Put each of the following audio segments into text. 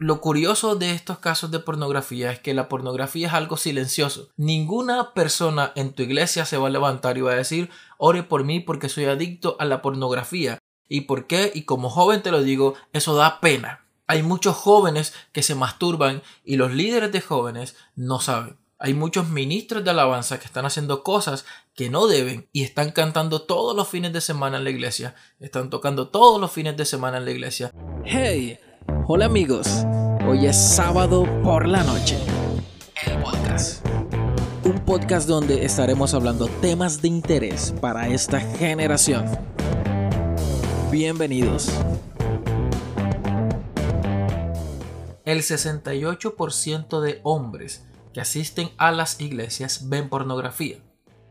Lo curioso de estos casos de pornografía es que la pornografía es algo silencioso. Ninguna persona en tu iglesia se va a levantar y va a decir, ore por mí porque soy adicto a la pornografía. ¿Y por qué? Y como joven te lo digo, eso da pena. Hay muchos jóvenes que se masturban y los líderes de jóvenes no saben. Hay muchos ministros de alabanza que están haciendo cosas que no deben y están cantando todos los fines de semana en la iglesia. Están tocando todos los fines de semana en la iglesia. Hey, hola amigos. Hoy es sábado por la noche. El podcast. Un podcast donde estaremos hablando temas de interés para esta generación. Bienvenidos. El 68% de hombres que asisten a las iglesias ven pornografía.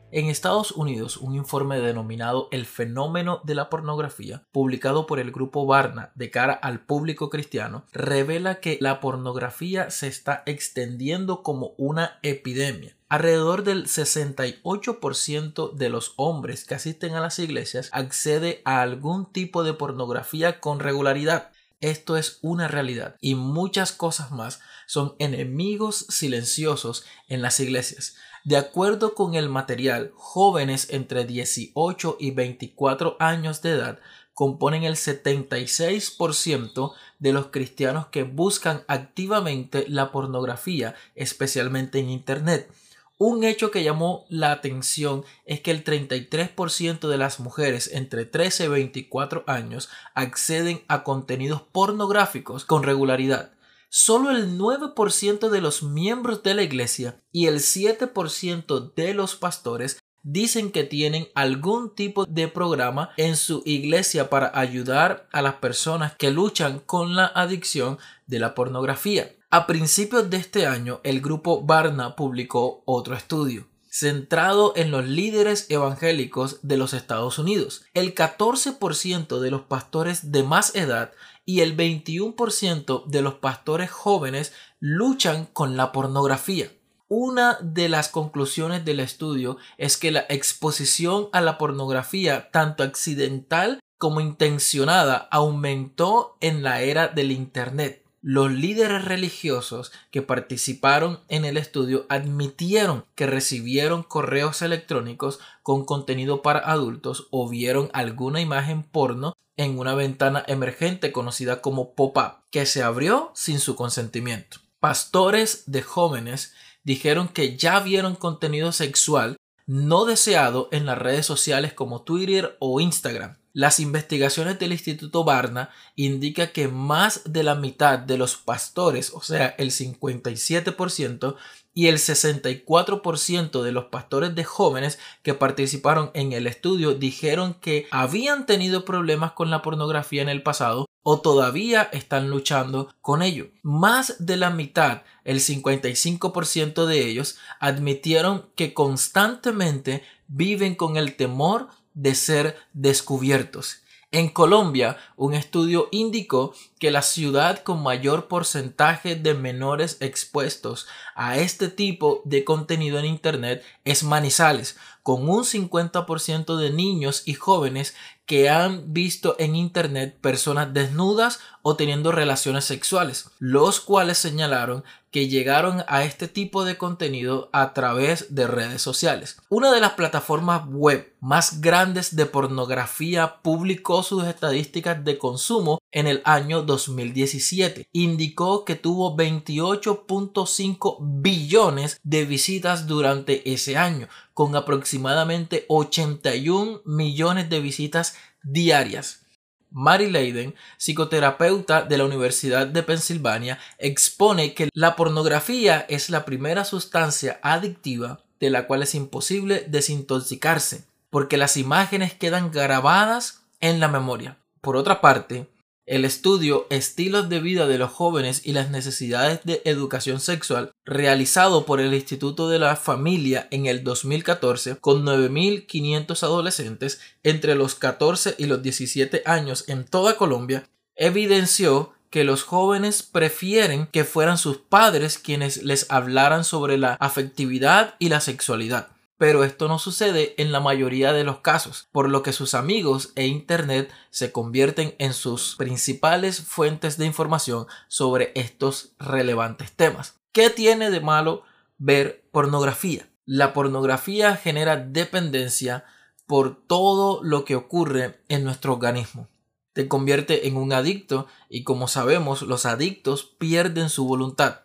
En Estados Unidos, un informe denominado El fenómeno de la pornografía, publicado por el grupo Barna de cara al público cristiano, revela que la pornografía se está extendiendo como una epidemia. Alrededor del 68% de los hombres que asisten a las iglesias accede a algún tipo de pornografía con regularidad. Esto es una realidad y muchas cosas más son enemigos silenciosos en las iglesias. De acuerdo con el material, jóvenes entre 18 y 24 años de edad componen el 76% de los cristianos que buscan activamente la pornografía, especialmente en Internet. Un hecho que llamó la atención es que el 33% de las mujeres entre 13 y 24 años acceden a contenidos pornográficos con regularidad. Solo el 9% de los miembros de la iglesia y el 7% de los pastores dicen que tienen algún tipo de programa en su iglesia para ayudar a las personas que luchan con la adicción de la pornografía. A principios de este año, el grupo Barna publicó otro estudio centrado en los líderes evangélicos de los Estados Unidos. El 14% de los pastores de más edad y el 21% de los pastores jóvenes luchan con la pornografía. Una de las conclusiones del estudio es que la exposición a la pornografía, tanto accidental como intencionada, aumentó en la era del Internet. Los líderes religiosos que participaron en el estudio admitieron que recibieron correos electrónicos con contenido para adultos o vieron alguna imagen porno en una ventana emergente conocida como pop-up que se abrió sin su consentimiento. Pastores de jóvenes dijeron que ya vieron contenido sexual no deseado en las redes sociales como Twitter o Instagram las investigaciones del Instituto Barna indican que más de la mitad de los pastores, o sea, el 57%, y el 64% de los pastores de jóvenes que participaron en el estudio dijeron que habían tenido problemas con la pornografía en el pasado o todavía están luchando con ello. Más de la mitad, el 55% de ellos, admitieron que constantemente viven con el temor de ser descubiertos. En Colombia, un estudio indicó que la ciudad con mayor porcentaje de menores expuestos a este tipo de contenido en Internet es Manizales, con un 50% de niños y jóvenes que han visto en Internet personas desnudas o teniendo relaciones sexuales, los cuales señalaron que llegaron a este tipo de contenido a través de redes sociales. Una de las plataformas web más grandes de pornografía publicó sus estadísticas de consumo en el año 2017. Indicó que tuvo 28.5 billones de visitas durante ese año, con aproximadamente 81 millones de visitas diarias. Mary Leiden, psicoterapeuta de la Universidad de Pensilvania, expone que la pornografía es la primera sustancia adictiva de la cual es imposible desintoxicarse, porque las imágenes quedan grabadas en la memoria. Por otra parte, el estudio Estilos de vida de los jóvenes y las necesidades de educación sexual, realizado por el Instituto de la Familia en el 2014 con 9.500 adolescentes entre los 14 y los 17 años en toda Colombia, evidenció que los jóvenes prefieren que fueran sus padres quienes les hablaran sobre la afectividad y la sexualidad. Pero esto no sucede en la mayoría de los casos, por lo que sus amigos e Internet se convierten en sus principales fuentes de información sobre estos relevantes temas. ¿Qué tiene de malo ver pornografía? La pornografía genera dependencia por todo lo que ocurre en nuestro organismo. Te convierte en un adicto y como sabemos los adictos pierden su voluntad.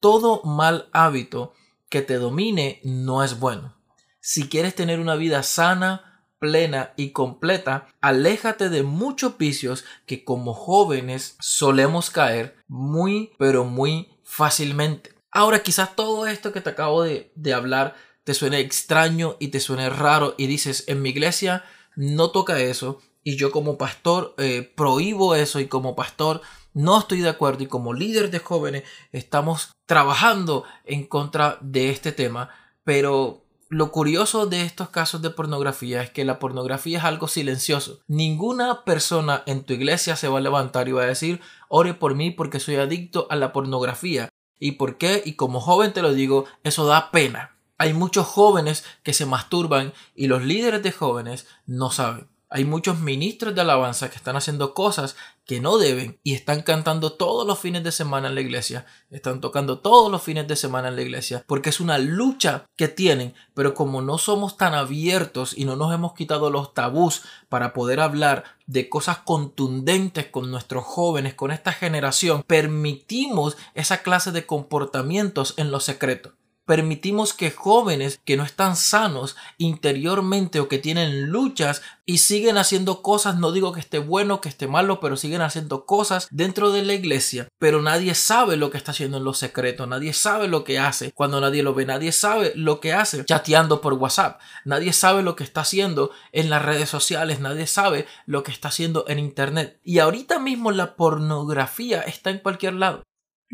Todo mal hábito que te domine no es bueno. Si quieres tener una vida sana, plena y completa, aléjate de muchos vicios que como jóvenes solemos caer muy pero muy fácilmente. Ahora quizás todo esto que te acabo de, hablar te suene extraño y te suene raro y dices en mi iglesia no toca eso y yo como pastor eh, prohíbo eso y como pastor no estoy de acuerdo y como líder de jóvenes estamos trabajando en contra de este tema pero lo curioso de estos casos de pornografía es que la pornografía es algo silencioso. Ninguna persona en tu iglesia se va a levantar y va a decir, ore por mí porque soy adicto a la pornografía. ¿Y por qué? Y como joven te lo digo, eso da pena. Hay muchos jóvenes que se masturban y los líderes de jóvenes no saben. Hay muchos ministros de alabanza que están haciendo cosas que no deben y están cantando todos los fines de semana en la iglesia, están tocando todos los fines de semana en la iglesia, porque es una lucha que tienen, pero como no somos tan abiertos y no nos hemos quitado los tabús para poder hablar de cosas contundentes con nuestros jóvenes, con esta generación, permitimos esa clase de comportamientos en lo secreto permitimos que jóvenes que no están sanos interiormente o que tienen luchas y siguen haciendo cosas, no digo que esté bueno, que esté malo, pero siguen haciendo cosas dentro de la iglesia, pero nadie sabe lo que está haciendo en los secretos, nadie sabe lo que hace cuando nadie lo ve, nadie sabe lo que hace chateando por WhatsApp, nadie sabe lo que está haciendo en las redes sociales, nadie sabe lo que está haciendo en internet. Y ahorita mismo la pornografía está en cualquier lado.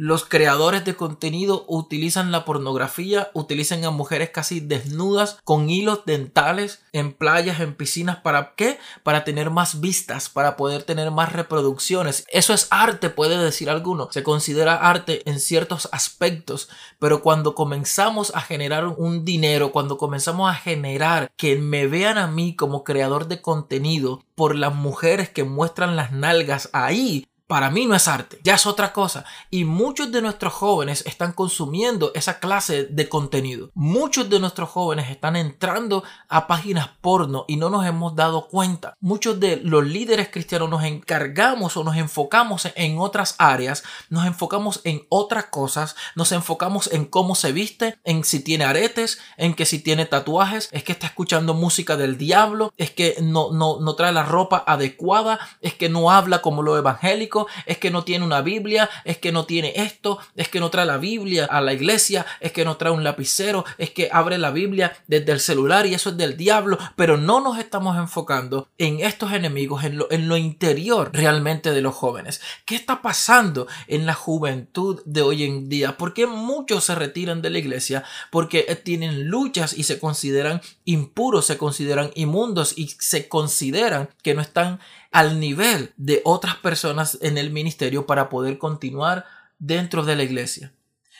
Los creadores de contenido utilizan la pornografía, utilizan a mujeres casi desnudas con hilos dentales en playas, en piscinas. ¿Para qué? Para tener más vistas, para poder tener más reproducciones. Eso es arte, puede decir alguno. Se considera arte en ciertos aspectos, pero cuando comenzamos a generar un dinero, cuando comenzamos a generar que me vean a mí como creador de contenido por las mujeres que muestran las nalgas ahí, para mí no es arte, ya es otra cosa. Y muchos de nuestros jóvenes están consumiendo esa clase de contenido. Muchos de nuestros jóvenes están entrando a páginas porno y no nos hemos dado cuenta. Muchos de los líderes cristianos nos encargamos o nos enfocamos en otras áreas, nos enfocamos en otras cosas, nos enfocamos en cómo se viste, en si tiene aretes, en que si tiene tatuajes, es que está escuchando música del diablo, es que no, no, no trae la ropa adecuada, es que no habla como lo evangélico es que no tiene una Biblia, es que no tiene esto, es que no trae la Biblia a la iglesia, es que no trae un lapicero, es que abre la Biblia desde el celular y eso es del diablo, pero no nos estamos enfocando en estos enemigos, en lo, en lo interior realmente de los jóvenes. ¿Qué está pasando en la juventud de hoy en día? ¿Por qué muchos se retiran de la iglesia? Porque tienen luchas y se consideran impuros, se consideran inmundos y se consideran que no están al nivel de otras personas en el ministerio para poder continuar dentro de la iglesia.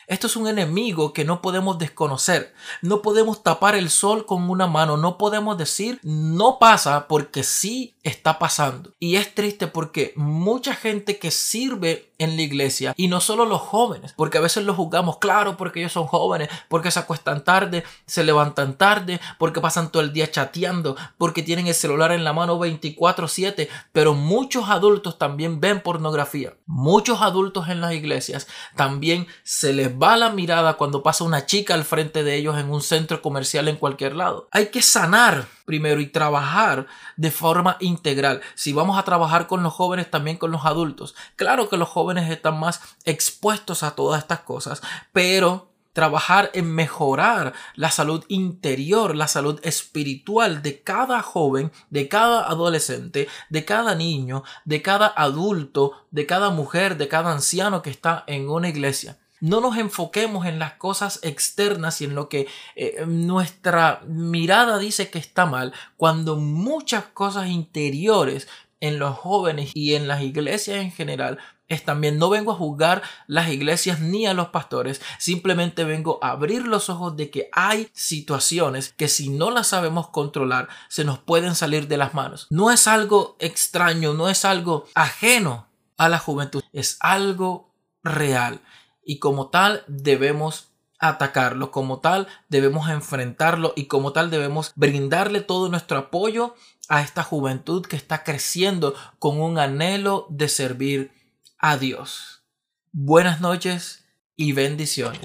Esto es un enemigo que no podemos desconocer. No podemos tapar el sol con una mano. No podemos decir no pasa porque sí está pasando. Y es triste porque mucha gente que sirve en la iglesia y no solo los jóvenes, porque a veces los juzgamos, claro, porque ellos son jóvenes, porque se acuestan tarde, se levantan tarde, porque pasan todo el día chateando, porque tienen el celular en la mano 24/7, pero muchos adultos también ven pornografía. Muchos adultos en las iglesias también se les va la mirada cuando pasa una chica al frente de ellos en un centro comercial en cualquier lado. Hay que sanar primero y trabajar de forma integral. Si vamos a trabajar con los jóvenes, también con los adultos. Claro que los jóvenes están más expuestos a todas estas cosas, pero trabajar en mejorar la salud interior, la salud espiritual de cada joven, de cada adolescente, de cada niño, de cada adulto, de cada mujer, de cada anciano que está en una iglesia. No nos enfoquemos en las cosas externas y en lo que eh, nuestra mirada dice que está mal, cuando muchas cosas interiores en los jóvenes y en las iglesias en general es también no vengo a juzgar las iglesias ni a los pastores, simplemente vengo a abrir los ojos de que hay situaciones que si no las sabemos controlar se nos pueden salir de las manos. No es algo extraño, no es algo ajeno a la juventud, es algo real y como tal debemos atacarlo, como tal debemos enfrentarlo y como tal debemos brindarle todo nuestro apoyo a esta juventud que está creciendo con un anhelo de servir adiós. Buenas noches y bendiciones.